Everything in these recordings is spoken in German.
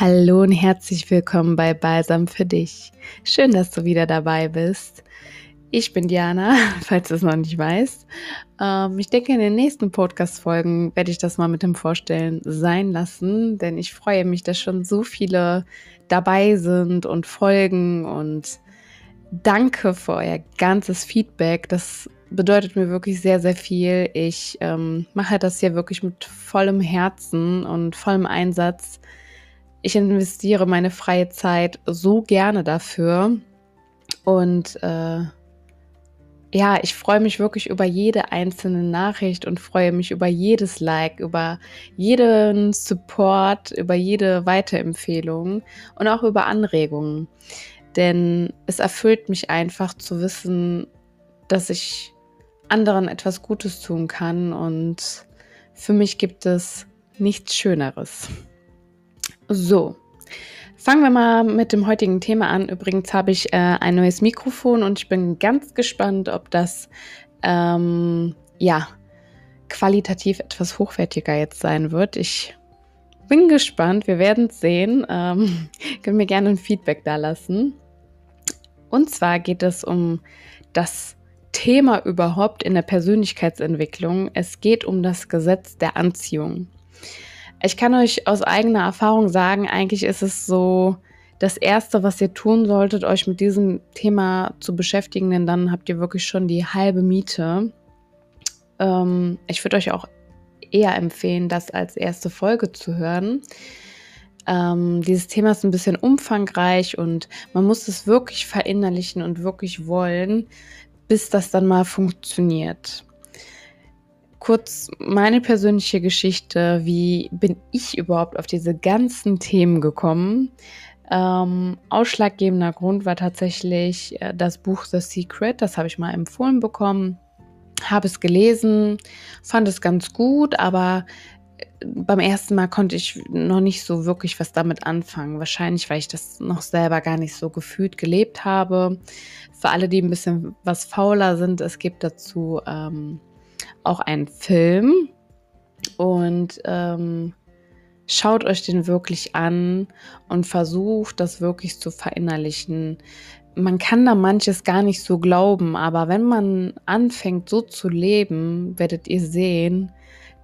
Hallo und herzlich willkommen bei Balsam für dich. Schön, dass du wieder dabei bist. Ich bin Diana, falls du es noch nicht weißt. Ähm, ich denke, in den nächsten Podcast-Folgen werde ich das mal mit dem Vorstellen sein lassen, denn ich freue mich, dass schon so viele dabei sind und folgen und danke für euer ganzes Feedback. Das bedeutet mir wirklich sehr, sehr viel. Ich ähm, mache das hier wirklich mit vollem Herzen und vollem Einsatz ich investiere meine freie Zeit so gerne dafür. Und äh, ja, ich freue mich wirklich über jede einzelne Nachricht und freue mich über jedes Like, über jeden Support, über jede Weiterempfehlung und auch über Anregungen. Denn es erfüllt mich einfach zu wissen, dass ich anderen etwas Gutes tun kann und für mich gibt es nichts Schöneres. So, fangen wir mal mit dem heutigen Thema an. Übrigens habe ich äh, ein neues Mikrofon und ich bin ganz gespannt, ob das ähm, ja qualitativ etwas hochwertiger jetzt sein wird. Ich bin gespannt, wir werden es sehen. Ähm, können mir gerne ein Feedback da lassen. Und zwar geht es um das Thema überhaupt in der Persönlichkeitsentwicklung. Es geht um das Gesetz der Anziehung. Ich kann euch aus eigener Erfahrung sagen, eigentlich ist es so das Erste, was ihr tun solltet, euch mit diesem Thema zu beschäftigen, denn dann habt ihr wirklich schon die halbe Miete. Ähm, ich würde euch auch eher empfehlen, das als erste Folge zu hören. Ähm, dieses Thema ist ein bisschen umfangreich und man muss es wirklich verinnerlichen und wirklich wollen, bis das dann mal funktioniert kurz meine persönliche Geschichte. Wie bin ich überhaupt auf diese ganzen Themen gekommen? Ähm, ausschlaggebender Grund war tatsächlich äh, das Buch The Secret. Das habe ich mal empfohlen bekommen, habe es gelesen, fand es ganz gut, aber äh, beim ersten Mal konnte ich noch nicht so wirklich was damit anfangen. Wahrscheinlich, weil ich das noch selber gar nicht so gefühlt gelebt habe. Für alle, die ein bisschen was fauler sind, es gibt dazu ähm, auch ein Film und ähm, schaut euch den wirklich an und versucht das wirklich zu verinnerlichen. Man kann da manches gar nicht so glauben, aber wenn man anfängt so zu leben, werdet ihr sehen,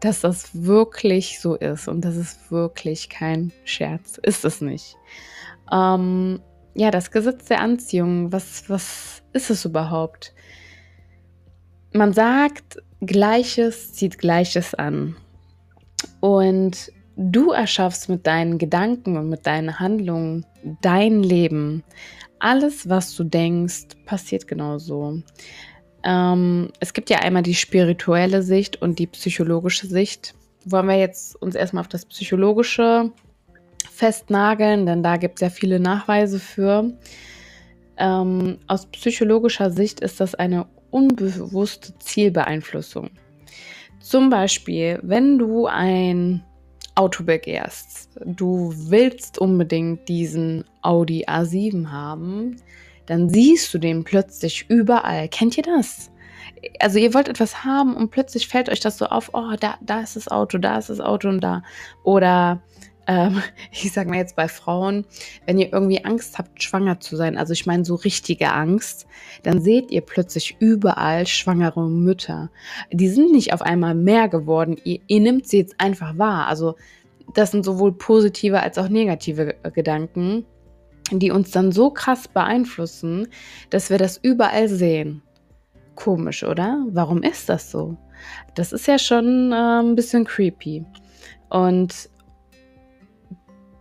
dass das wirklich so ist und das ist wirklich kein Scherz. Ist es nicht. Ähm, ja, das Gesetz der Anziehung, was, was ist es überhaupt? Man sagt, Gleiches zieht Gleiches an. Und du erschaffst mit deinen Gedanken und mit deinen Handlungen dein Leben. Alles, was du denkst, passiert genauso. Ähm, es gibt ja einmal die spirituelle Sicht und die psychologische Sicht. Wollen wir jetzt uns erstmal auf das Psychologische festnageln, denn da gibt es ja viele Nachweise für. Ähm, aus psychologischer Sicht ist das eine unbewusste Zielbeeinflussung. Zum Beispiel, wenn du ein Auto begehrst, du willst unbedingt diesen Audi A7 haben, dann siehst du den plötzlich überall. Kennt ihr das? Also ihr wollt etwas haben und plötzlich fällt euch das so auf, oh, da, da ist das Auto, da ist das Auto und da. Oder ähm, ich sage mal jetzt bei Frauen, wenn ihr irgendwie Angst habt, schwanger zu sein, also ich meine so richtige Angst, dann seht ihr plötzlich überall schwangere Mütter. Die sind nicht auf einmal mehr geworden, ihr, ihr nimmt sie jetzt einfach wahr. Also das sind sowohl positive als auch negative Gedanken, die uns dann so krass beeinflussen, dass wir das überall sehen. Komisch, oder? Warum ist das so? Das ist ja schon äh, ein bisschen creepy. Und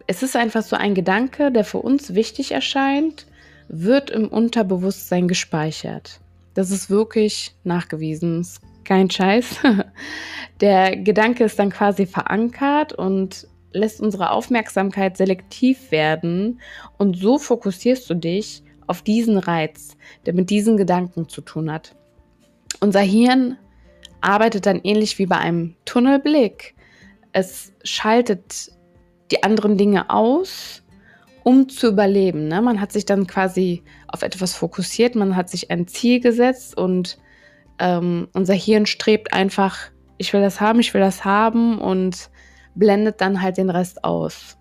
es ist einfach so ein Gedanke, der für uns wichtig erscheint, wird im Unterbewusstsein gespeichert. Das ist wirklich nachgewiesen, ist kein Scheiß. Der Gedanke ist dann quasi verankert und lässt unsere Aufmerksamkeit selektiv werden und so fokussierst du dich auf diesen Reiz, der mit diesen Gedanken zu tun hat. Unser Hirn arbeitet dann ähnlich wie bei einem Tunnelblick. Es schaltet die anderen Dinge aus, um zu überleben. Ne? Man hat sich dann quasi auf etwas fokussiert, man hat sich ein Ziel gesetzt und ähm, unser Hirn strebt einfach, ich will das haben, ich will das haben und blendet dann halt den Rest aus.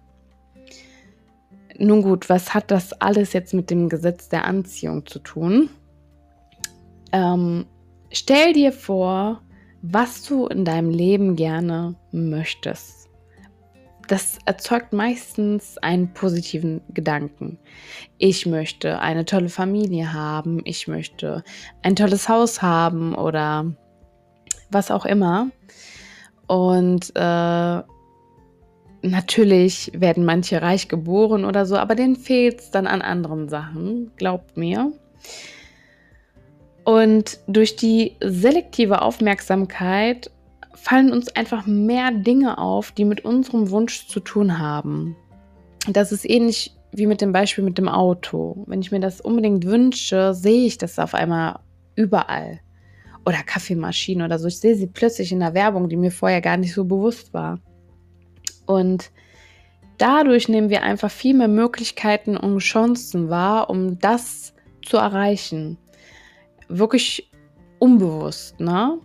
Nun gut, was hat das alles jetzt mit dem Gesetz der Anziehung zu tun? Ähm, stell dir vor, was du in deinem Leben gerne möchtest. Das erzeugt meistens einen positiven Gedanken. Ich möchte eine tolle Familie haben, ich möchte ein tolles Haus haben oder was auch immer. Und äh, natürlich werden manche reich geboren oder so, aber denen fehlt es dann an anderen Sachen, glaubt mir. Und durch die selektive Aufmerksamkeit fallen uns einfach mehr Dinge auf, die mit unserem Wunsch zu tun haben. Das ist ähnlich wie mit dem Beispiel mit dem Auto. Wenn ich mir das unbedingt wünsche, sehe ich das auf einmal überall. Oder Kaffeemaschinen oder so. Ich sehe sie plötzlich in der Werbung, die mir vorher gar nicht so bewusst war. Und dadurch nehmen wir einfach viel mehr Möglichkeiten und Chancen wahr, um das zu erreichen wirklich unbewusst, ne?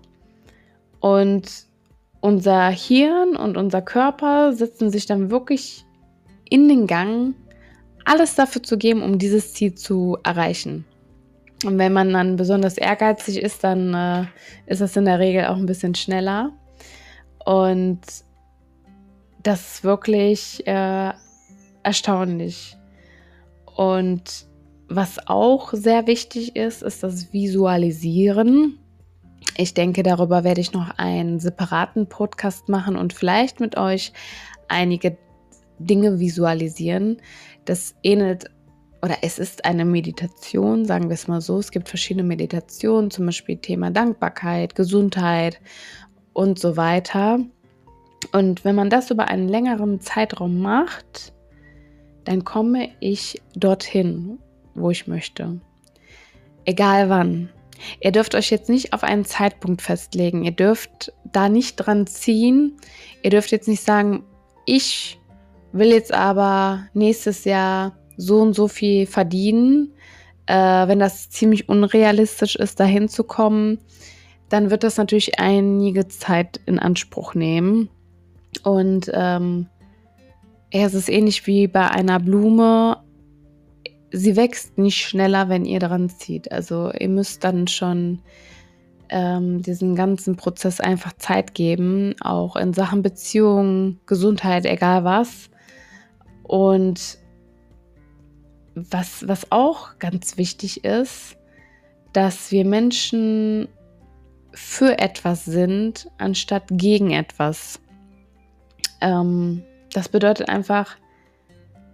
Und unser Hirn und unser Körper setzen sich dann wirklich in den Gang, alles dafür zu geben, um dieses Ziel zu erreichen. Und wenn man dann besonders ehrgeizig ist, dann äh, ist das in der Regel auch ein bisschen schneller. Und das ist wirklich äh, erstaunlich. Und was auch sehr wichtig ist, ist das Visualisieren. Ich denke, darüber werde ich noch einen separaten Podcast machen und vielleicht mit euch einige Dinge visualisieren. Das ähnelt oder es ist eine Meditation, sagen wir es mal so. Es gibt verschiedene Meditationen, zum Beispiel Thema Dankbarkeit, Gesundheit und so weiter. Und wenn man das über einen längeren Zeitraum macht, dann komme ich dorthin wo ich möchte. Egal wann. Ihr dürft euch jetzt nicht auf einen Zeitpunkt festlegen. Ihr dürft da nicht dran ziehen. Ihr dürft jetzt nicht sagen, ich will jetzt aber nächstes Jahr so und so viel verdienen. Äh, wenn das ziemlich unrealistisch ist, dahin zu kommen, dann wird das natürlich einige Zeit in Anspruch nehmen. Und ähm, ja, es ist ähnlich wie bei einer Blume sie wächst nicht schneller, wenn ihr dran zieht. Also ihr müsst dann schon ähm, diesen ganzen Prozess einfach Zeit geben, auch in Sachen Beziehung, Gesundheit, egal was. Und was, was auch ganz wichtig ist, dass wir Menschen für etwas sind, anstatt gegen etwas. Ähm, das bedeutet einfach,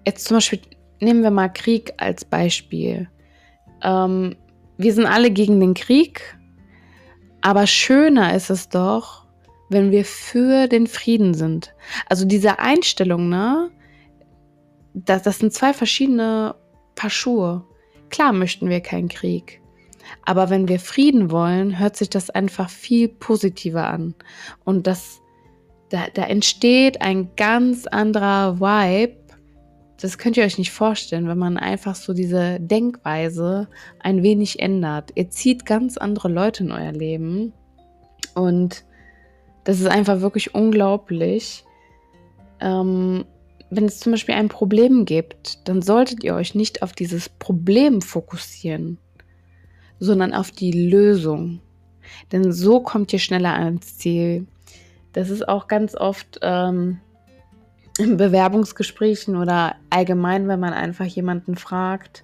jetzt zum Beispiel nehmen wir mal Krieg als Beispiel. Ähm, wir sind alle gegen den Krieg, aber schöner ist es doch, wenn wir für den Frieden sind. Also diese Einstellung, ne? Das, das sind zwei verschiedene Paar Schuhe. Klar möchten wir keinen Krieg. Aber wenn wir Frieden wollen, hört sich das einfach viel positiver an. Und das, da, da entsteht ein ganz anderer Vibe, das könnt ihr euch nicht vorstellen, wenn man einfach so diese Denkweise ein wenig ändert. Ihr zieht ganz andere Leute in euer Leben und das ist einfach wirklich unglaublich. Ähm, wenn es zum Beispiel ein Problem gibt, dann solltet ihr euch nicht auf dieses Problem fokussieren, sondern auf die Lösung. Denn so kommt ihr schneller ans Ziel. Das ist auch ganz oft ähm, Bewerbungsgesprächen oder allgemein, wenn man einfach jemanden fragt,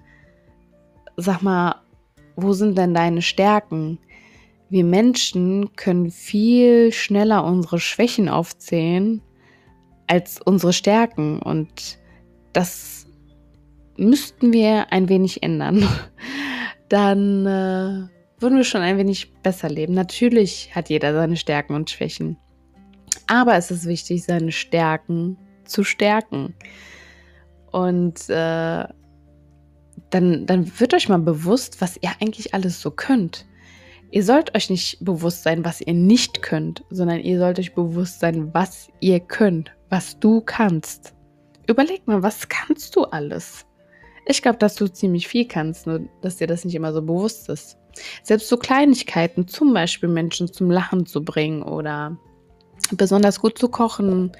sag mal, wo sind denn deine Stärken? Wir Menschen können viel schneller unsere Schwächen aufzählen als unsere Stärken und das müssten wir ein wenig ändern. Dann äh, würden wir schon ein wenig besser leben. Natürlich hat jeder seine Stärken und Schwächen. Aber es ist wichtig, seine Stärken zu stärken. Und äh, dann, dann wird euch mal bewusst, was ihr eigentlich alles so könnt. Ihr sollt euch nicht bewusst sein, was ihr nicht könnt, sondern ihr sollt euch bewusst sein, was ihr könnt, was du kannst. Überleg mal, was kannst du alles? Ich glaube, dass du ziemlich viel kannst, nur dass dir das nicht immer so bewusst ist. Selbst so Kleinigkeiten, zum Beispiel Menschen zum Lachen zu bringen oder besonders gut zu kochen,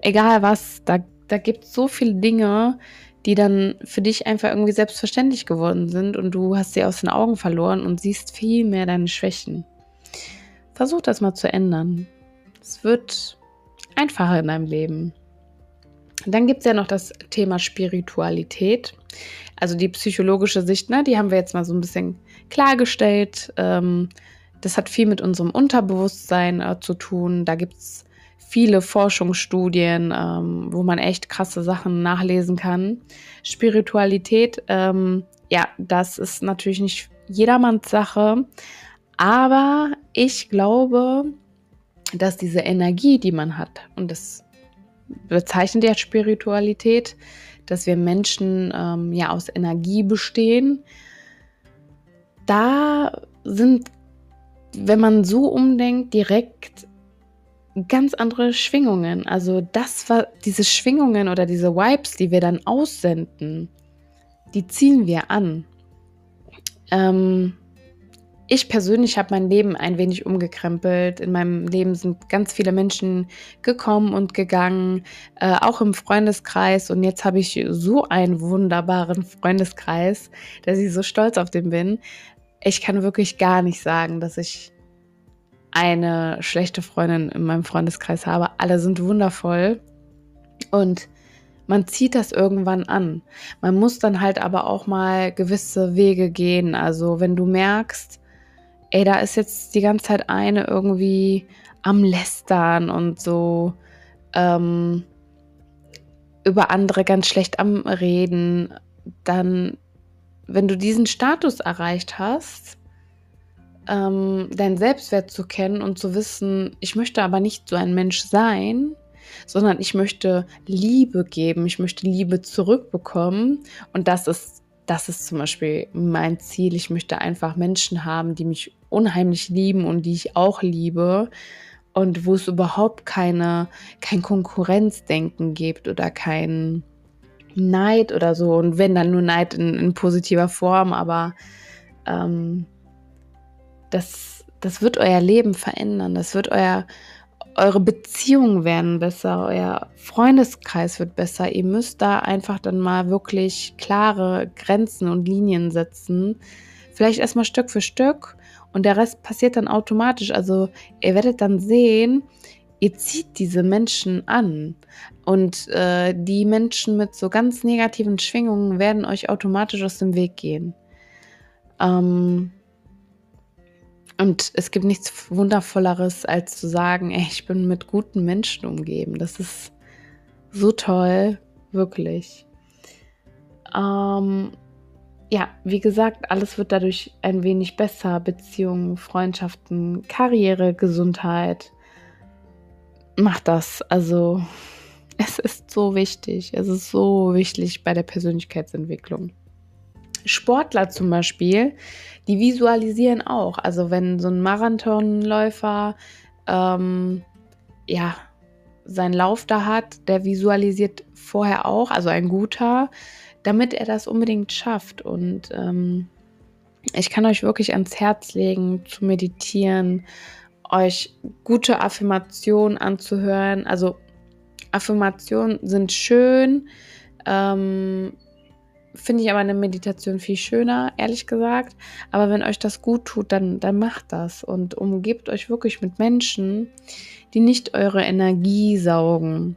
egal was, da, da gibt es so viele Dinge, die dann für dich einfach irgendwie selbstverständlich geworden sind und du hast sie aus den Augen verloren und siehst viel mehr deine Schwächen. Versuch das mal zu ändern. Es wird einfacher in deinem Leben. Dann gibt es ja noch das Thema Spiritualität. Also die psychologische Sicht, ne, die haben wir jetzt mal so ein bisschen klargestellt. Ähm, das hat viel mit unserem Unterbewusstsein äh, zu tun. Da gibt es viele Forschungsstudien, ähm, wo man echt krasse Sachen nachlesen kann. Spiritualität, ähm, ja, das ist natürlich nicht jedermanns Sache, aber ich glaube, dass diese Energie, die man hat, und das bezeichnet ja Spiritualität, dass wir Menschen ähm, ja aus Energie bestehen, da sind, wenn man so umdenkt, direkt ganz andere Schwingungen. Also das war diese Schwingungen oder diese Vibes, die wir dann aussenden, die ziehen wir an. Ähm, ich persönlich habe mein Leben ein wenig umgekrempelt. In meinem Leben sind ganz viele Menschen gekommen und gegangen, äh, auch im Freundeskreis. Und jetzt habe ich so einen wunderbaren Freundeskreis, dass ich so stolz auf den bin. Ich kann wirklich gar nicht sagen, dass ich eine schlechte Freundin in meinem Freundeskreis habe. Alle sind wundervoll. Und man zieht das irgendwann an. Man muss dann halt aber auch mal gewisse Wege gehen. Also wenn du merkst, ey, da ist jetzt die ganze Zeit eine irgendwie am Lästern und so ähm, über andere ganz schlecht am Reden, dann, wenn du diesen Status erreicht hast, ähm, deinen Selbstwert zu kennen und zu wissen, ich möchte aber nicht so ein Mensch sein, sondern ich möchte Liebe geben, ich möchte Liebe zurückbekommen und das ist das ist zum Beispiel mein Ziel. Ich möchte einfach Menschen haben, die mich unheimlich lieben und die ich auch liebe und wo es überhaupt keine, kein Konkurrenzdenken gibt oder kein Neid oder so. Und wenn dann nur Neid in, in positiver Form, aber ähm, das, das wird euer Leben verändern. Das wird euer, eure Beziehungen werden besser, euer Freundeskreis wird besser. Ihr müsst da einfach dann mal wirklich klare Grenzen und Linien setzen. Vielleicht erstmal Stück für Stück und der Rest passiert dann automatisch. Also ihr werdet dann sehen, ihr zieht diese Menschen an. Und äh, die Menschen mit so ganz negativen Schwingungen werden euch automatisch aus dem Weg gehen. Ähm, und es gibt nichts Wundervolleres, als zu sagen, ey, ich bin mit guten Menschen umgeben. Das ist so toll, wirklich. Ähm, ja, wie gesagt, alles wird dadurch ein wenig besser. Beziehungen, Freundschaften, Karriere, Gesundheit. Macht das. Also, es ist so wichtig. Es ist so wichtig bei der Persönlichkeitsentwicklung. Sportler zum Beispiel, die visualisieren auch. Also wenn so ein Marathonläufer ähm, ja seinen Lauf da hat, der visualisiert vorher auch, also ein guter, damit er das unbedingt schafft. Und ähm, ich kann euch wirklich ans Herz legen, zu meditieren, euch gute Affirmationen anzuhören. Also Affirmationen sind schön. Ähm, Finde ich aber eine Meditation viel schöner, ehrlich gesagt. Aber wenn euch das gut tut, dann, dann macht das und umgebt euch wirklich mit Menschen, die nicht eure Energie saugen.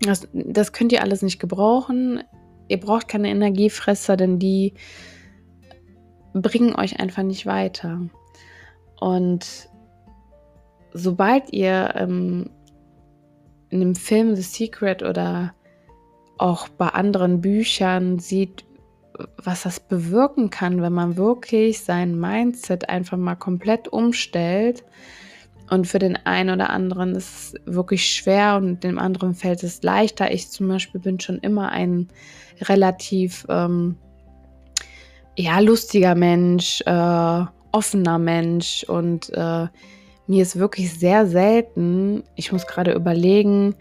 Das, das könnt ihr alles nicht gebrauchen. Ihr braucht keine Energiefresser, denn die bringen euch einfach nicht weiter. Und sobald ihr ähm, in dem Film The Secret oder auch bei anderen Büchern sieht, was das bewirken kann, wenn man wirklich sein Mindset einfach mal komplett umstellt. Und für den einen oder anderen ist es wirklich schwer und dem anderen fällt es leichter. Ich zum Beispiel bin schon immer ein relativ ähm, ja, lustiger Mensch, äh, offener Mensch und äh, mir ist wirklich sehr selten, ich muss gerade überlegen,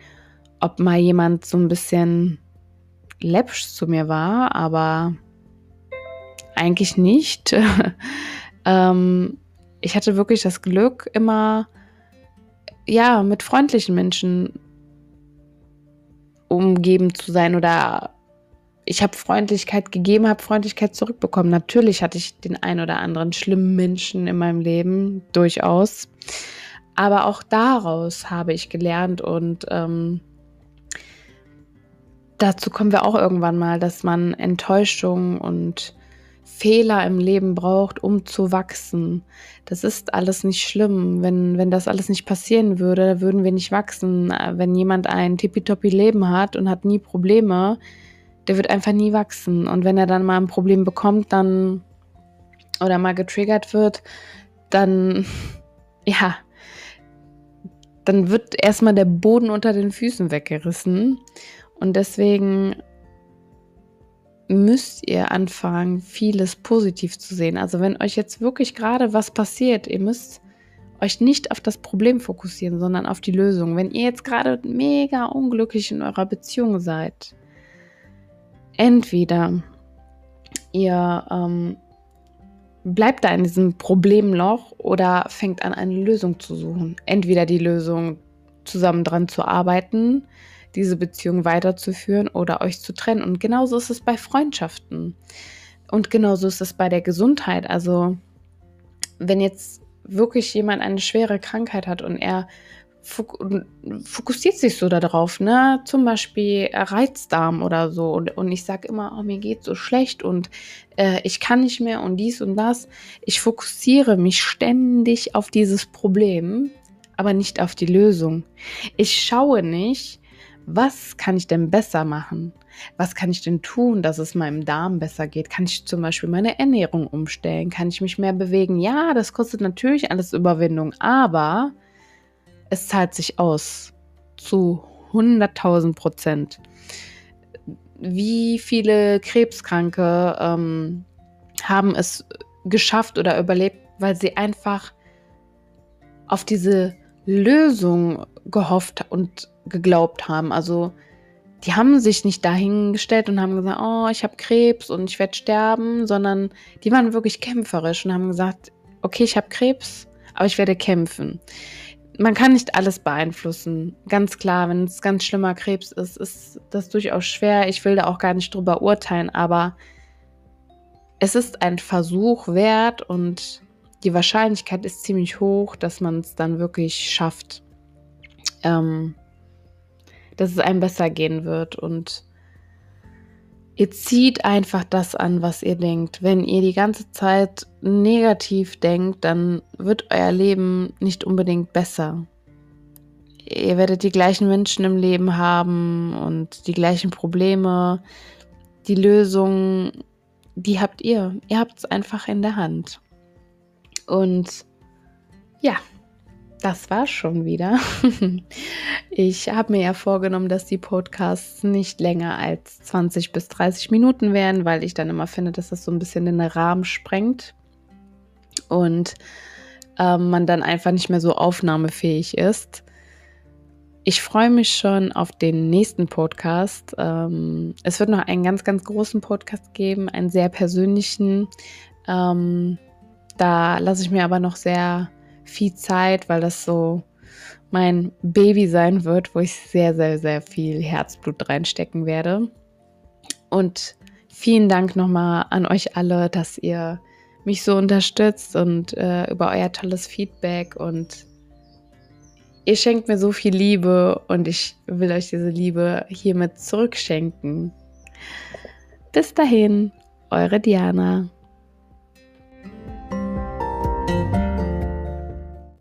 ob mal jemand so ein bisschen läppsch zu mir war, aber eigentlich nicht. ähm, ich hatte wirklich das Glück, immer ja mit freundlichen Menschen umgeben zu sein oder ich habe Freundlichkeit gegeben, habe Freundlichkeit zurückbekommen. Natürlich hatte ich den ein oder anderen schlimmen Menschen in meinem Leben, durchaus. Aber auch daraus habe ich gelernt und ähm, dazu kommen wir auch irgendwann mal, dass man Enttäuschung und Fehler im Leben braucht, um zu wachsen. Das ist alles nicht schlimm. Wenn, wenn das alles nicht passieren würde, würden wir nicht wachsen. Wenn jemand ein tippitoppi Leben hat und hat nie Probleme, der wird einfach nie wachsen. Und wenn er dann mal ein Problem bekommt, dann oder mal getriggert wird, dann ja, dann wird erstmal der Boden unter den Füßen weggerissen. Und deswegen müsst ihr anfangen, vieles positiv zu sehen. Also wenn euch jetzt wirklich gerade was passiert, ihr müsst euch nicht auf das Problem fokussieren, sondern auf die Lösung. Wenn ihr jetzt gerade mega unglücklich in eurer Beziehung seid, entweder ihr ähm, bleibt da in diesem Problemloch oder fängt an, eine Lösung zu suchen. Entweder die Lösung zusammen dran zu arbeiten, diese Beziehung weiterzuführen oder euch zu trennen. Und genauso ist es bei Freundschaften. Und genauso ist es bei der Gesundheit. Also, wenn jetzt wirklich jemand eine schwere Krankheit hat und er fokussiert sich so darauf, ne? Zum Beispiel Reizdarm oder so. Und, und ich sage immer, oh, mir geht so schlecht und äh, ich kann nicht mehr und dies und das. Ich fokussiere mich ständig auf dieses Problem, aber nicht auf die Lösung. Ich schaue nicht, was kann ich denn besser machen? Was kann ich denn tun, dass es meinem Darm besser geht? Kann ich zum Beispiel meine Ernährung umstellen? Kann ich mich mehr bewegen? Ja, das kostet natürlich alles Überwindung, aber es zahlt sich aus zu 100.000 Prozent. Wie viele Krebskranke ähm, haben es geschafft oder überlebt, weil sie einfach auf diese Lösung gehofft und geglaubt haben. Also die haben sich nicht dahingestellt und haben gesagt, oh, ich habe Krebs und ich werde sterben, sondern die waren wirklich kämpferisch und haben gesagt, okay, ich habe Krebs, aber ich werde kämpfen man kann nicht alles beeinflussen. Ganz klar, wenn es ganz schlimmer Krebs ist, ist das durchaus schwer. Ich will da auch gar nicht drüber urteilen, aber es ist ein Versuch wert und die Wahrscheinlichkeit ist ziemlich hoch, dass man es dann wirklich schafft, ähm, dass es einem besser gehen wird und Ihr zieht einfach das an, was ihr denkt. Wenn ihr die ganze Zeit negativ denkt, dann wird euer Leben nicht unbedingt besser. Ihr werdet die gleichen Menschen im Leben haben und die gleichen Probleme. Die Lösung, die habt ihr. Ihr habt es einfach in der Hand. Und ja, das war schon wieder. Ich habe mir ja vorgenommen, dass die Podcasts nicht länger als 20 bis 30 Minuten werden, weil ich dann immer finde, dass das so ein bisschen den Rahmen sprengt und äh, man dann einfach nicht mehr so aufnahmefähig ist. Ich freue mich schon auf den nächsten Podcast. Ähm, es wird noch einen ganz, ganz großen Podcast geben, einen sehr persönlichen. Ähm, da lasse ich mir aber noch sehr viel Zeit, weil das so mein Baby sein wird, wo ich sehr, sehr, sehr viel Herzblut reinstecken werde. Und vielen Dank nochmal an euch alle, dass ihr mich so unterstützt und äh, über euer tolles Feedback und ihr schenkt mir so viel Liebe und ich will euch diese Liebe hiermit zurückschenken. Bis dahin, eure Diana.